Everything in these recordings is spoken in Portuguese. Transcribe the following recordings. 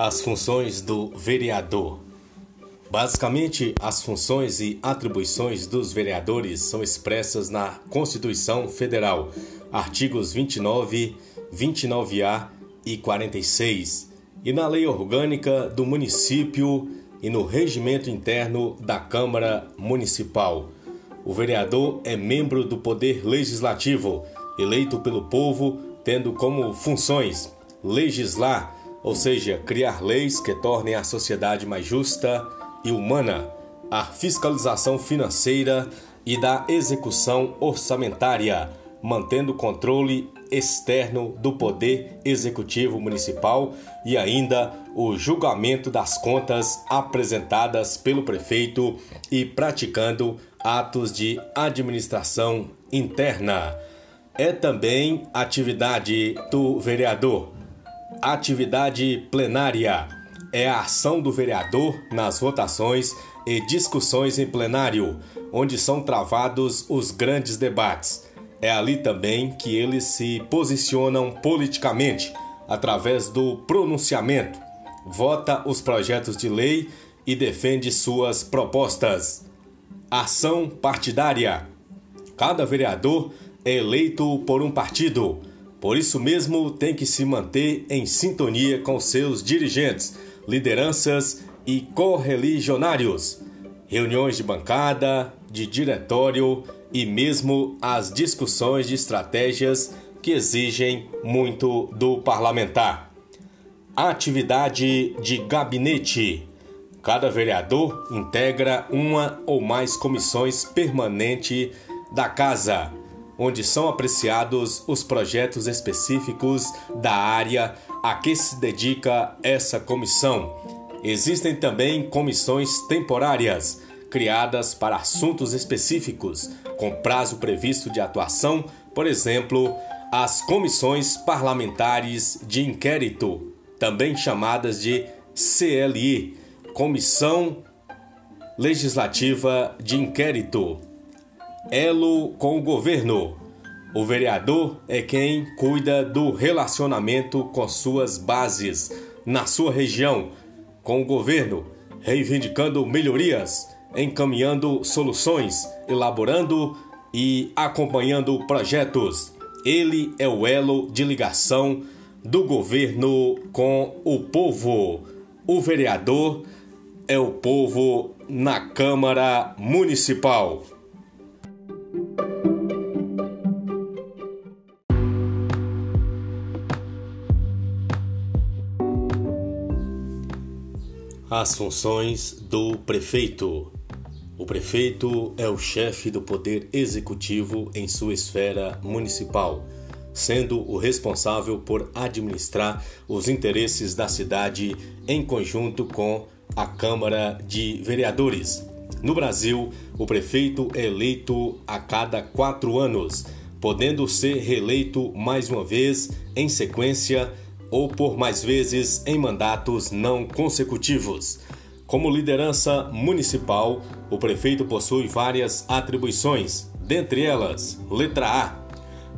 As funções do vereador. Basicamente, as funções e atribuições dos vereadores são expressas na Constituição Federal, artigos 29, 29A e 46, e na Lei Orgânica do Município e no Regimento Interno da Câmara Municipal. O vereador é membro do Poder Legislativo, eleito pelo povo, tendo como funções legislar, ou seja, criar leis que tornem a sociedade mais justa e humana, a fiscalização financeira e da execução orçamentária, mantendo controle externo do Poder Executivo Municipal e ainda o julgamento das contas apresentadas pelo prefeito e praticando atos de administração interna. É também atividade do vereador. Atividade plenária é a ação do vereador nas votações e discussões em plenário, onde são travados os grandes debates. É ali também que eles se posicionam politicamente, através do pronunciamento, vota os projetos de lei e defende suas propostas. Ação partidária. Cada vereador é eleito por um partido. Por isso mesmo, tem que se manter em sintonia com seus dirigentes, lideranças e correligionários. Reuniões de bancada, de diretório e mesmo as discussões de estratégias que exigem muito do parlamentar. Atividade de gabinete. Cada vereador integra uma ou mais comissões permanentes da casa, onde são apreciados os projetos específicos da área a que se dedica essa comissão. Existem também comissões temporárias criadas para assuntos específicos, com prazo previsto de atuação, por exemplo, as comissões parlamentares de inquérito, também chamadas de CLI, Comissão Legislativa de Inquérito. Elo com o governo. O vereador é quem cuida do relacionamento com suas bases na sua região, com o governo, reivindicando melhorias encaminhando soluções, elaborando e acompanhando projetos. Ele é o elo de ligação do governo com o povo. O vereador é o povo na Câmara Municipal. As funções do prefeito. O prefeito é o chefe do poder executivo em sua esfera municipal, sendo o responsável por administrar os interesses da cidade em conjunto com a Câmara de Vereadores. No Brasil, o prefeito é eleito a cada quatro anos, podendo ser reeleito mais uma vez em sequência ou por mais vezes em mandatos não consecutivos. Como liderança municipal, o prefeito possui várias atribuições, dentre elas, letra A,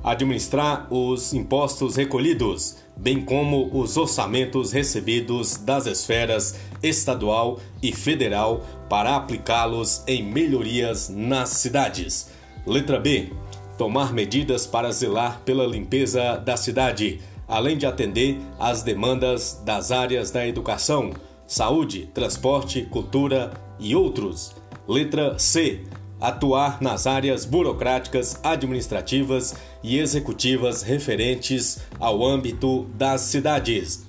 administrar os impostos recolhidos, bem como os orçamentos recebidos das esferas estadual e federal para aplicá-los em melhorias nas cidades. Letra B, tomar medidas para zelar pela limpeza da cidade, além de atender às demandas das áreas da educação, saúde, transporte, cultura e outros. Letra C. Atuar nas áreas burocráticas, administrativas e executivas referentes ao âmbito das cidades.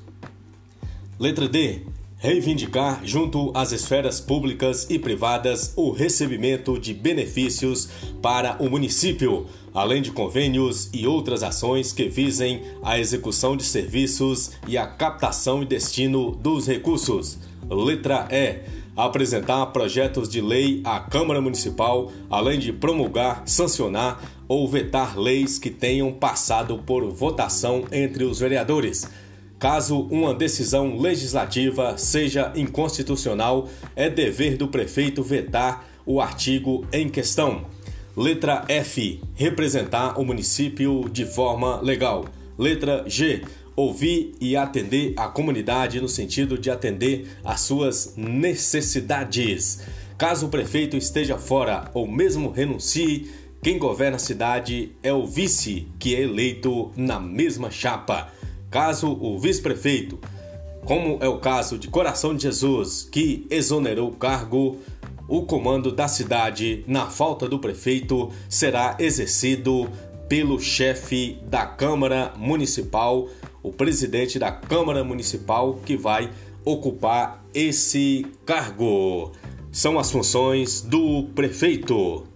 Letra D. Reivindicar, junto às esferas públicas e privadas, o recebimento de benefícios para o município, além de convênios e outras ações que visem a execução de serviços e a captação e destino dos recursos. Letra E. Apresentar projetos de lei à Câmara Municipal, além de promulgar, sancionar ou vetar leis que tenham passado por votação entre os vereadores. Caso uma decisão legislativa seja inconstitucional, é dever do prefeito vetar o artigo em questão. Letra F. Representar o município de forma legal. Letra G. ouvir e atender a comunidade no sentido de atender às suas necessidades. Caso o prefeito esteja fora ou mesmo renuncie, quem governa a cidade é o vice, que é eleito na mesma chapa. Caso o vice-prefeito, como é o caso de Coração de Jesus, que exonerou o cargo, o comando da cidade, na falta do prefeito, será exercido pelo chefe da Câmara Municipal, o presidente da Câmara Municipal, que vai ocupar esse cargo. São as funções do prefeito.